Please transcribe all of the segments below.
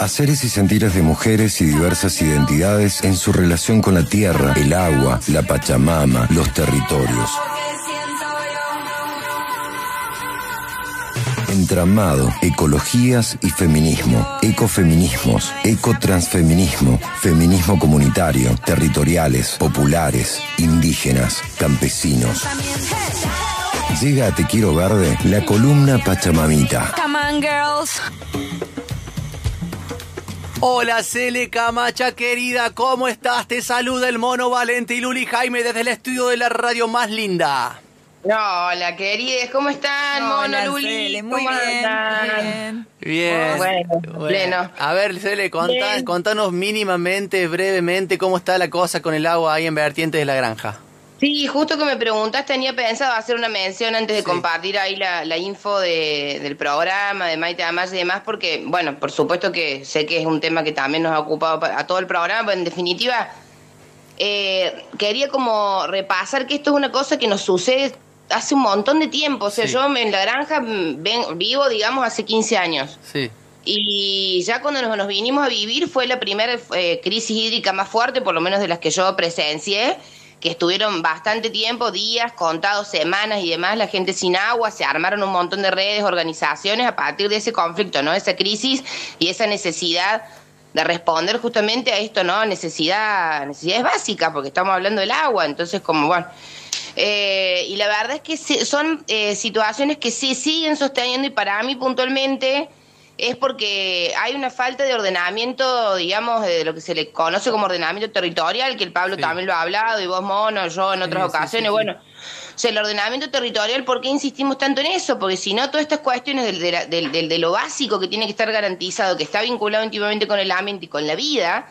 Haceres y sentires de mujeres y diversas identidades en su relación con la tierra, el agua, la Pachamama, los territorios. Entramado, ecologías y feminismo, ecofeminismos, ecotransfeminismo, feminismo comunitario, territoriales, populares, indígenas, campesinos. Llega a Te Quiero Verde la columna Pachamamita. Hola Cele Camacha querida, ¿cómo estás? Te saluda el mono Valente y Luli Jaime desde el estudio de la radio más linda. Hola, queridos, ¿cómo están, Hola, Mono Luli? Cele, muy ¿Cómo bien, andan? Bien. Bueno, pleno. A ver, Cele, contá- contanos mínimamente, brevemente, cómo está la cosa con el agua ahí en Vertientes de la Granja. Sí, justo que me preguntas, tenía pensado hacer una mención antes de Sí. compartir ahí la, la info de- del programa, de Maite Amaya y demás, porque, bueno, por supuesto que sé que es un tema que también nos ha ocupado pa- a todo el programa, pero en definitiva, eh, quería como repasar que esto es una cosa que nos sucede hace un montón de tiempo. O sea, Sí. yo en la granja ven- vivo, digamos, hace 15 años. Sí. Y ya cuando nos, nos vinimos a vivir fue la primera eh, crisis hídrica más fuerte, por lo menos de las que yo presencié, que estuvieron bastante tiempo, días, contados, semanas y demás, la gente sin agua, se armaron un montón de redes, organizaciones a partir de ese conflicto, ¿no? Esa crisis y esa necesidad de responder justamente a esto, ¿no? Necesidad, necesidades básicas, porque estamos hablando del agua, entonces como, bueno... Eh, y la verdad es que son eh, situaciones que se siguen sosteniendo y para mí puntualmente es porque hay una falta de ordenamiento, digamos, de lo que se le conoce como ordenamiento territorial, que el Pablo Sí. también lo ha hablado, y vos, Mono, yo en otras Sí, ocasiones, sí, bueno. O sea, el ordenamiento territorial, ¿por qué insistimos tanto en eso? Porque si no, todas estas cuestiones del- del- del- de lo básico que tiene que estar garantizado, que está vinculado íntimamente con el ambiente y con la vida,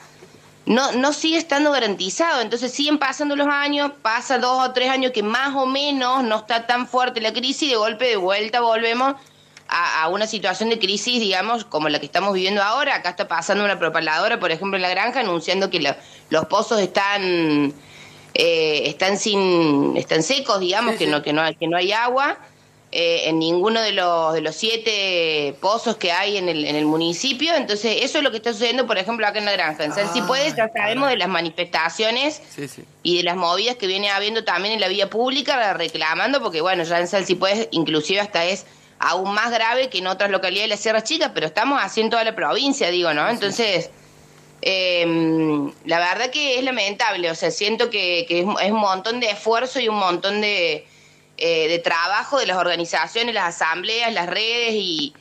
no, no sigue estando garantizado. Entonces siguen pasando los años, pasa dos o tres años que más o menos no está tan fuerte la crisis y de golpe de vuelta volvemos a, a una situación de crisis, digamos, como la que estamos viviendo ahora. Acá está pasando una propaladora, por ejemplo, en la granja, anunciando que la- los pozos están eh, están sin están secos, digamos, Sí, que sí. no que no que no hay agua. eh, en ninguno de los de los siete pozos que hay en el, en el municipio. Entonces, eso es lo que está sucediendo, por ejemplo, acá en la granja. En San Ah, Cipuedes ya sabemos de las manifestaciones Sí, sí. y de las movidas que viene habiendo también en la vía pública reclamando, porque bueno, ya en Salsipuedes inclusive hasta es aún más grave que en otras localidades de las Sierras Chicas, pero estamos así en toda la provincia, digo, ¿no? Entonces, eh, la verdad que es lamentable, o sea, siento que, que es, es un montón de esfuerzo y un montón de, eh, de trabajo de las organizaciones, las asambleas, las redes y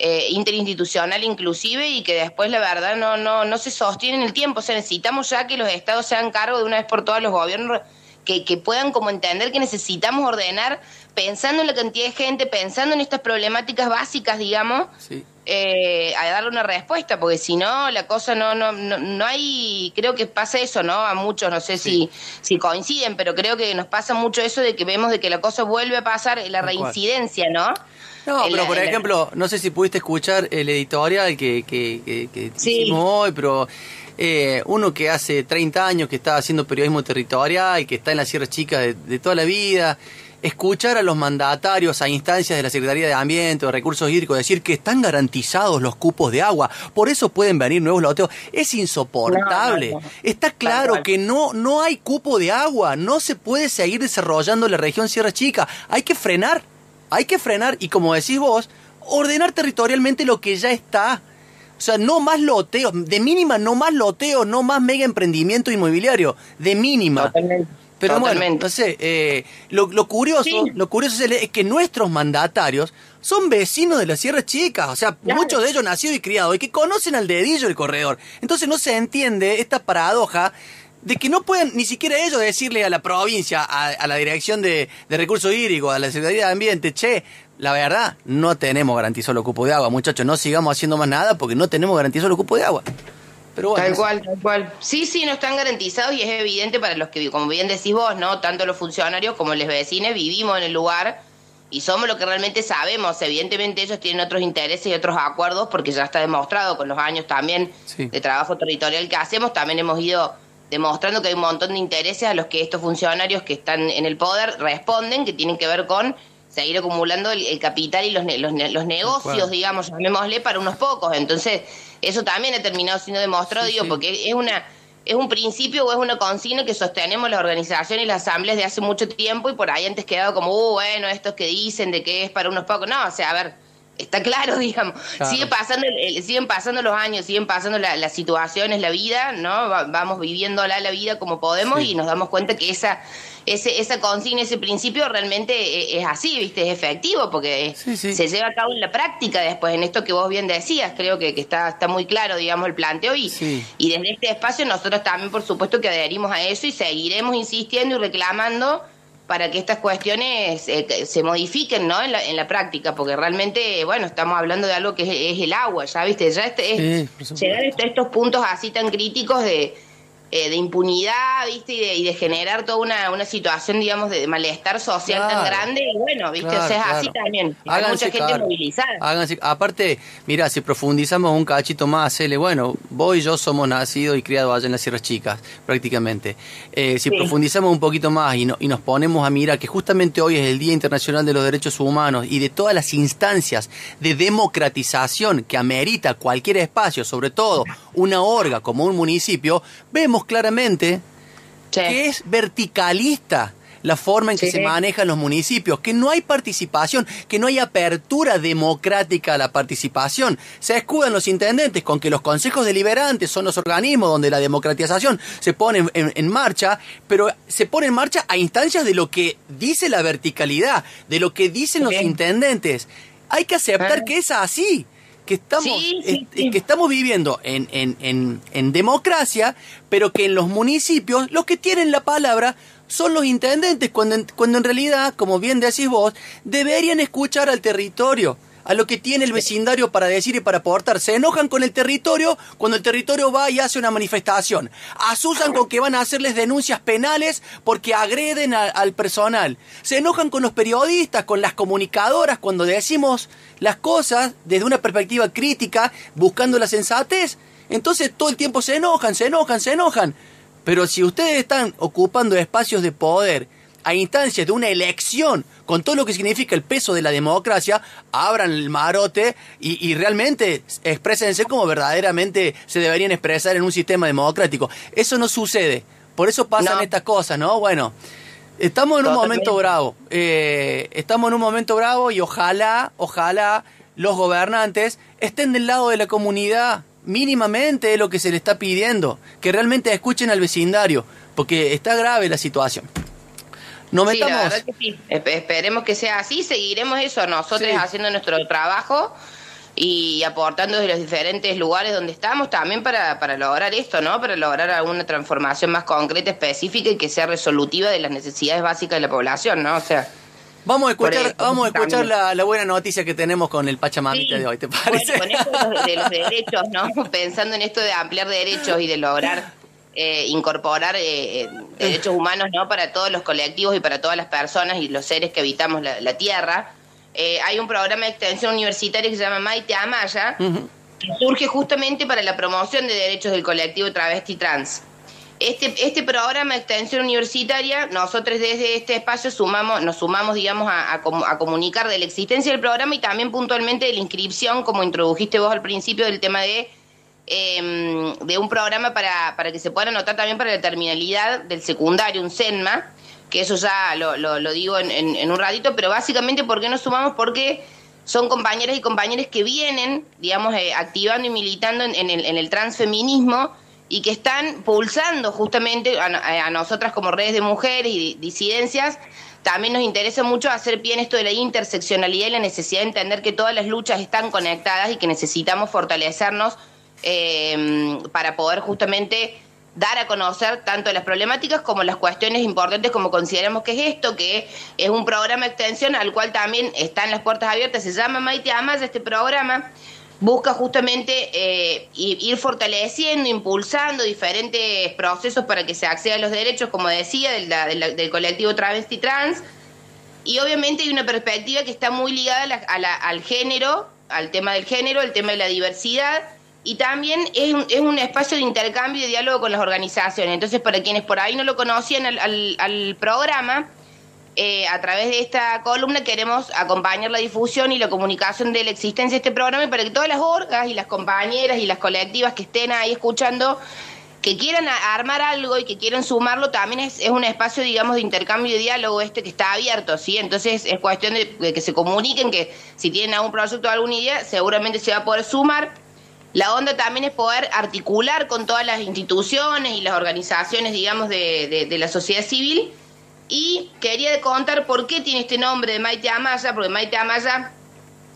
eh, interinstitucional inclusive y que después la verdad no, no, no se sostiene en el tiempo. O sea, necesitamos ya que los estados se hagan cargo de una vez por todas los gobiernos que, que puedan como entender que necesitamos ordenar pensando en la cantidad de gente, pensando en estas problemáticas básicas, digamos, Sí. eh, a darle una respuesta, porque si no, la cosa no, no, no, no hay, creo que pasa eso, ¿no? A muchos, no sé Sí. si, si coinciden, pero creo que nos pasa mucho eso de que vemos de que la cosa vuelve a pasar, la Tal cual. reincidencia, ¿no? No, pero la- por la- ejemplo, no sé si pudiste escuchar el editorial que, que, que, que Sí. hicimos hoy, pero eh, uno que hace 30 años que está haciendo periodismo territorial, que está en la Sierra Chica de, de toda la vida, escuchar a los mandatarios a instancias de la Secretaría de Ambiente o de Recursos Hídricos decir que están garantizados los cupos de agua, por eso pueden venir nuevos loteos, es insoportable. No, no, no. Está claro que no, no hay cupo de agua, no se puede seguir desarrollando la región Sierra Chica, hay que frenar. Hay que frenar y como decís vos, ordenar territorialmente lo que ya está. O sea, no más loteos, de mínima no más loteos, no más mega emprendimiento inmobiliario, de mínima. Totalmente. Pero bueno, Totalmente. no sé, eh, lo, lo curioso, Sí. lo curioso es, el- es que nuestros mandatarios son vecinos de las Sierras Chicas, o sea, Claro. muchos de ellos nacidos y criados, y que conocen al dedillo el corredor. Entonces no se entiende esta paradoja de que no pueden ni siquiera ellos decirle a la provincia, a, a la Dirección de, de Recursos Hídricos, a la Secretaría de Ambiente, che, la verdad, no tenemos garantizado los cupos de agua, muchachos, no sigamos haciendo más nada porque no tenemos garantizado los cupos de agua. Pero bueno, Tal cual, tal cual. Sí, sí, no están garantizados y es evidente para los que, como bien decís vos, ¿no? Tanto los funcionarios como los vecinos vivimos en el lugar y somos lo que realmente sabemos. Evidentemente ellos tienen otros intereses y otros acuerdos porque ya está demostrado con los años también Sí. de trabajo territorial que hacemos. También hemos ido demostrando que hay un montón de intereses a los que estos funcionarios que están en el poder responden, que tienen que ver con seguir acumulando el, capital y los, los, los negocios, digamos, llamémosle, para unos pocos. Entonces, eso también ha terminado siendo demostrado, digo, porque es una es un principio o es una consigna que sostenemos las organizaciones y las asambleas de hace mucho tiempo y por ahí antes quedado como, uh, bueno, estos que dicen de que es para unos pocos. No, o sea, a ver, está claro, digamos. Sigue pasando, siguen pasando los años, siguen pasando las situaciones, la vida, ¿no? vamos viviéndola la vida como podemos y nos damos cuenta que esa ese, esa consigna, ese principio realmente e, es así, ¿viste? Es efectivo porque se lleva a cabo en la práctica después, en esto que vos bien decías, creo que, que está, está muy claro, digamos, el planteo y, y desde este espacio nosotros también, por supuesto, que adherimos a eso y seguiremos insistiendo y reclamando para que estas cuestiones eh, se modifiquen ¿no? en, la, en la práctica, porque realmente, bueno, estamos hablando de algo que es, el agua, ya viste, ya este, es, llegar a estos puntos así tan críticos de, eh, de impunidad, ¿viste? Y de, generar toda una, una, situación, digamos, de malestar social tan grande. Y bueno, ¿viste? o sea, es así también. Hay mucha gente movilizada. Háganse, aparte, mira, si profundizamos un cachito más, L, bueno, vos y yo somos nacidos y criados allá en las Sierras Chicas, prácticamente. Eh, si profundizamos un poquito más y, y nos ponemos a mirar que justamente hoy es el Día Internacional de los Derechos Humanos y de todas las instancias de democratización que amerita cualquier espacio, sobre todo una orga como un municipio, vemos claramente que es verticalista la forma en que se manejan los municipios, que no hay participación, que no hay apertura democrática a la participación. Se escudan los intendentes con que los consejos deliberantes son los organismos donde la democratización se pone en, marcha, pero se pone en marcha a instancias de lo que dice la verticalidad, de lo que dicen los intendentes. Hay que aceptar ah. que es así que estamos, que estamos viviendo en, en, en, democracia, pero que en los municipios los que tienen la palabra son los intendentes, cuando, cuando en realidad, como bien decís vos, deberían escuchar al territorio a lo que tiene el vecindario para decir y para aportar. Se enojan con el territorio cuando el territorio va y hace una manifestación. Asusan con que van a hacerles denuncias penales porque agreden al personal. Se enojan con los periodistas, con las comunicadoras cuando decimos las cosas desde una perspectiva crítica, buscando la sensatez. Entonces todo el tiempo se enojan, se enojan, se enojan. Pero si ustedes están ocupando espacios de poder, a instancias de una elección, con todo lo que significa el peso de la democracia, abran el marote y, realmente exprésense como verdaderamente se deberían expresar en un sistema democrático. Eso no sucede. Por eso pasan estas cosas, ¿no? Bueno, estamos en un momento bravo. Eh, estamos en un momento bravo y ojalá, ojalá los gobernantes estén del lado de la comunidad mínimamente lo que se le está pidiendo, que realmente escuchen al vecindario, porque está grave la situación. No metamos. Sí, Esperemos que sea así, seguiremos eso nosotros haciendo nuestro trabajo y aportando desde los diferentes lugares donde estamos también para, para lograr esto, ¿no? Para lograr alguna transformación más concreta, específica y que sea resolutiva de las necesidades básicas de la población, ¿no? O sea. Vamos a escuchar, vamos a escuchar la, buena noticia que tenemos con el Pachamamita de hoy, ¿te parece? con esto de los derechos, ¿no? Pensando en esto de ampliar derechos y de lograr eh, incorporar eh, eh, derechos humanos no para todos los colectivos y para todas las personas y los seres que habitamos la, tierra. hay un programa de extensión universitaria que se llama Maite Amaya, que surge justamente para la promoción de derechos del colectivo travesti trans. Este, este programa de extensión universitaria, nosotros desde este espacio sumamos, nos sumamos, digamos, a, a, comunicar de la existencia del programa y también puntualmente de la inscripción, como introdujiste vos al principio, del tema de Em, de un programa para, para que se pueda anotar también para la terminalidad del secundario, un CENMA, que eso ya lo, lo, digo en, en, un ratito, pero básicamente, ¿por qué nos sumamos? Porque son compañeras y compañeros que vienen, digamos, eh, activando y militando en, el, en el transfeminismo y que están pulsando justamente a, a, nosotras como redes de mujeres y disidencias. También nos interesa mucho hacer bien esto de la interseccionalidad y la necesidad de entender que todas las luchas están conectadas y que necesitamos fortalecernos eh, para poder justamente dar a conocer tanto las problemáticas como las cuestiones importantes como consideramos que es esto, que es un programa de extensión al cual también están las puertas abiertas, se llama Maite Amas, este programa busca justamente eh, ir fortaleciendo, impulsando diferentes procesos para que se acceda a los derechos, como decía, del, del, colectivo travesti trans, y obviamente hay una perspectiva que está muy ligada al género, al tema del género, al tema de la diversidad, y también es un, es un espacio de intercambio y de diálogo con las organizaciones. Entonces, para quienes por ahí no lo conocían al, programa, eh, a través de esta columna queremos acompañar la difusión y la comunicación de la existencia de este programa y para que todas las orgas y las compañeras y las colectivas que estén ahí escuchando que quieran armar algo y que quieran sumarlo, también es, un espacio, digamos, de intercambio y diálogo este que está abierto, ¿sí? Entonces es cuestión de, que se comuniquen, que si tienen algún proyecto o alguna idea, seguramente se va a poder sumar. La onda también es poder articular con todas las instituciones y las organizaciones, digamos, de, de, la sociedad civil. Y quería contar por qué tiene este nombre de Maite Amaya, porque Maite Amaya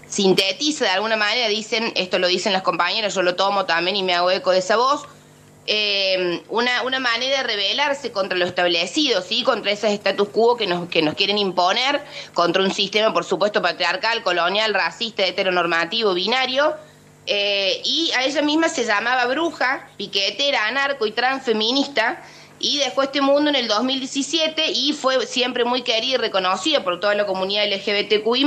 sintetiza de alguna manera, dicen, esto lo dicen las compañeras, yo lo tomo también y me hago eco de esa voz, eh, una, una manera de rebelarse contra lo establecido, ¿sí? contra ese status quo que nos, que nos quieren imponer, contra un sistema, por supuesto, patriarcal, colonial, racista, heteronormativo, binario. Eh, y a ella misma se llamaba bruja, piquetera, anarco y transfeminista. Y dejó este mundo en el 2017 y fue siempre muy querida y reconocida por toda la comunidad LGBTQI.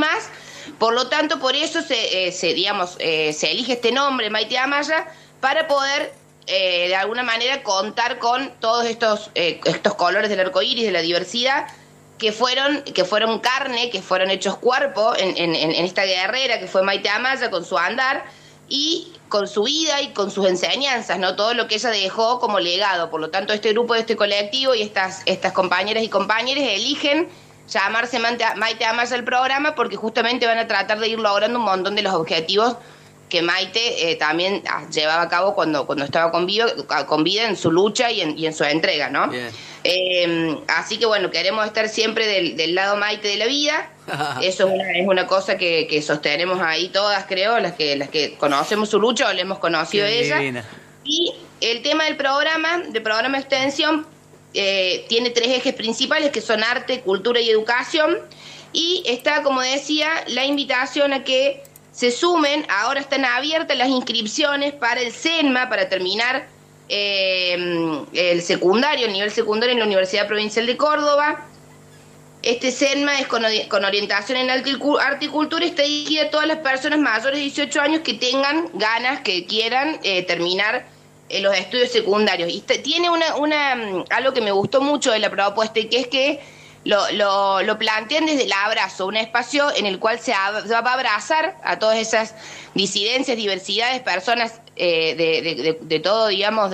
Por lo tanto, por eso se, eh, se digamos, se elige este nombre, Maite Amaya, para poder eh, de alguna manera contar con todos estos, eh, estos colores del arco iris, de la diversidad, que fueron, que fueron carne, que fueron hechos cuerpo en, en, en esta guerrera que fue Maite Amaya con su andar y con su vida y con sus enseñanzas, ¿no? Todo lo que ella dejó como legado. Por lo tanto, este grupo, este colectivo y estas, estas compañeras y compañeros eligen llamarse Maite Amaya el programa porque justamente van a tratar de ir logrando un montón de los objetivos que Maite eh, también ah, llevaba a cabo cuando, cuando estaba con vida, con vida en su lucha y en su entrega, ¿no? Eh, así que bueno, queremos estar siempre del, lado Maite de la vida. Eso es una, es una cosa que, que, sostenemos ahí todas, creo, las que, las que conocemos su lucha o le hemos conocido ella. Y el tema del programa, del programa de extensión, eh, tiene tres ejes principales que son arte, cultura y educación. Y está, como decía, la invitación a que se sumen, ahora están abiertas las inscripciones para el CENMA, para terminar eh, el secundario, el nivel secundario en la Universidad Provincial de Córdoba. Este CENMA es con, orientación en arte y está dirigido a todas las personas mayores de 18 años que tengan ganas, que quieran eh, terminar eh, los estudios secundarios. Y tiene una, una, mm, algo que me gustó mucho de la propuesta, y que es que lo, lo, lo, plantean desde el abrazo, un espacio en el cual se, va a abrazar a todas esas disidencias, diversidades, personas eh, de, de, todo, digamos,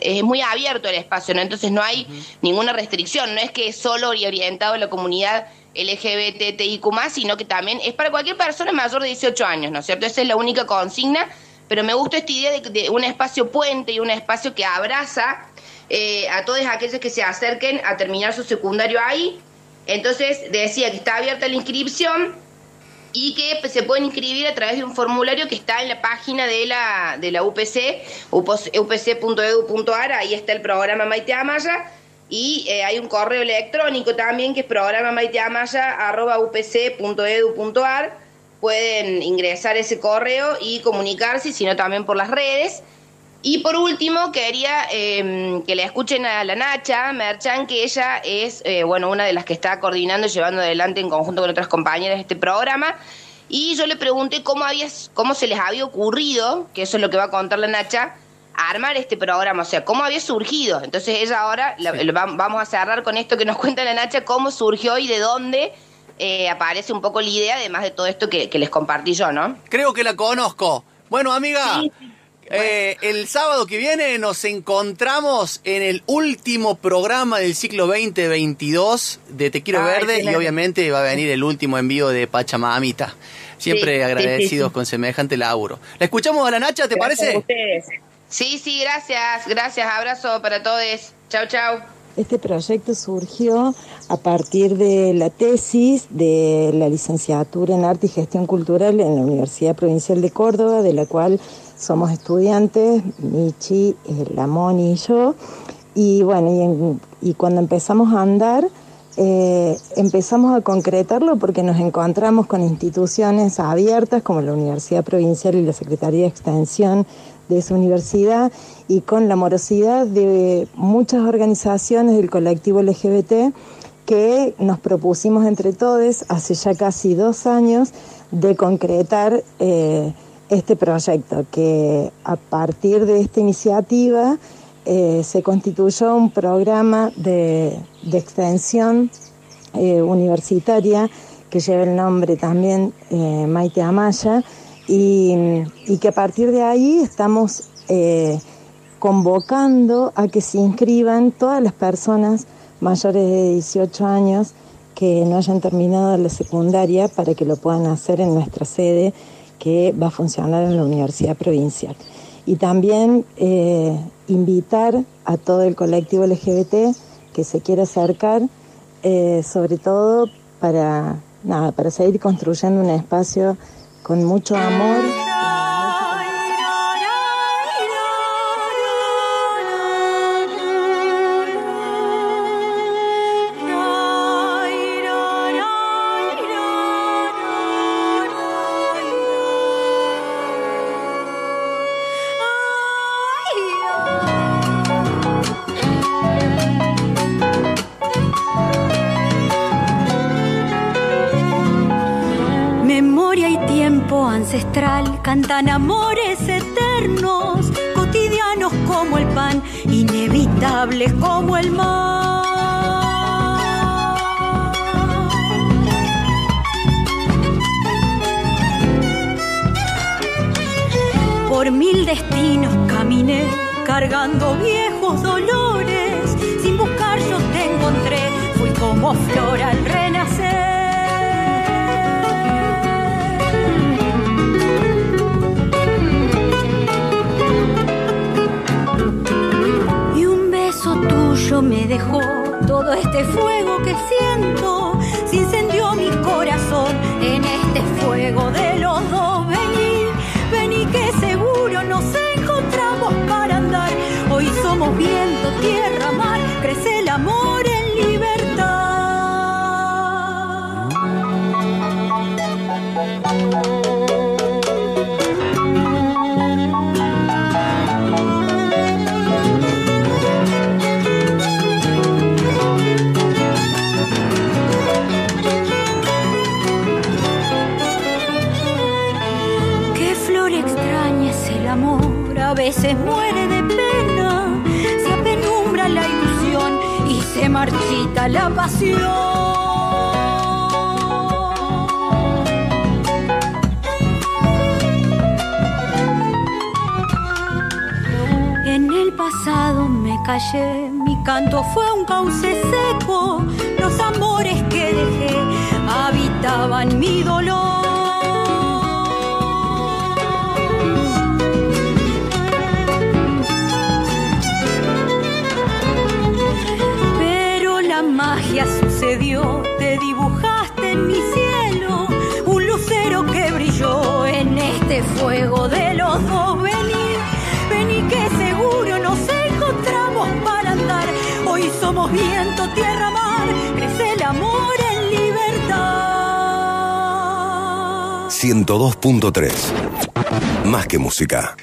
es muy abierto el espacio, ¿no? Entonces no hay ninguna restricción, no es que es solo orientado a la comunidad LGBTIQ+, sino que también es para cualquier persona mayor de 18 años, ¿no es cierto? Esa es la única consigna, pero me gusta esta idea de, un espacio puente y un espacio que abraza eh, a todos aquellos que se acerquen a terminar su secundario ahí entonces decía que está abierta la inscripción y que se pueden inscribir a través de un formulario que está en la página de la, de la UPC, upc.edu.ar, ahí está el programa Maite Amaya, y eh, hay un correo electrónico también que es programa upc.edu.ar, pueden ingresar ese correo y comunicarse, sino también por las redes. Y por último, quería em, que le escuchen a la Nacha Merchan, que ella es, eh, bueno, una de las que está coordinando y llevando adelante en conjunto con otras compañeras este programa. Y yo le pregunté cómo, había, cómo se les había ocurrido, que eso es lo que va a contar la Nacha, armar este programa, o sea, cómo había surgido. Entonces ella ahora, vamos a cerrar con esto que nos cuenta la Nacha, cómo surgió y de dónde eh, aparece un poco la idea, además de todo esto que, les compartí yo, ¿no? Creo que la conozco. Bueno, amiga, eh, el sábado que viene nos encontramos en el último programa del ciclo 2022 de Te Quiero Verde y obviamente va a venir el último envío de Pachamamita. Siempre agradecidos con semejante laburo. ¿La escuchamos a la Nacha, te parece? Sí, sí, gracias, gracias. Abrazo para todos. Chao, chao. Este proyecto surgió a partir de la tesis de la licenciatura en Arte y Gestión Cultural en la Universidad Provincial de Córdoba, de la cual somos estudiantes, Michi, Lamón y yo, y bueno, y, cuando empezamos a andar, eh, empezamos a concretarlo porque nos encontramos con instituciones abiertas como la Universidad Provincial y la Secretaría de Extensión de esa universidad y con la morosidad de muchas organizaciones del colectivo LGBT que nos propusimos entre todos hace ya casi dos años de concretar eh, este proyecto, que a partir de esta iniciativa eh, se constituyó un programa de, extensión eh, universitaria que lleva el nombre también eh, Maite Amaya y, y, que a partir de ahí estamos convocando a que se inscriban todas las personas mayores de 18 años que no hayan terminado la secundaria para que lo puedan hacer en nuestra sede que va a funcionar en la Universidad Provincial. Y también eh, invitar a todo el colectivo LGBT que se quiera acercar, eh, sobre todo para, nada, para seguir construyendo un espacio con mucho amor. Amores eternos, cotidianos como el pan, inevitables como el mar. Por mil destinos caminé, cargando viejos dolores, sin buscar yo te encontré, fui como flor al renacer. Me dejó todo este fuego que siento, se incendió mi corazón en este fuego de veces muere de pena, se apenumbra la ilusión y se marchita la pasión. En el pasado me callé, mi canto fue un cauce seco, los amores que dejé habitaban mi dolor. 102.3 Más que música.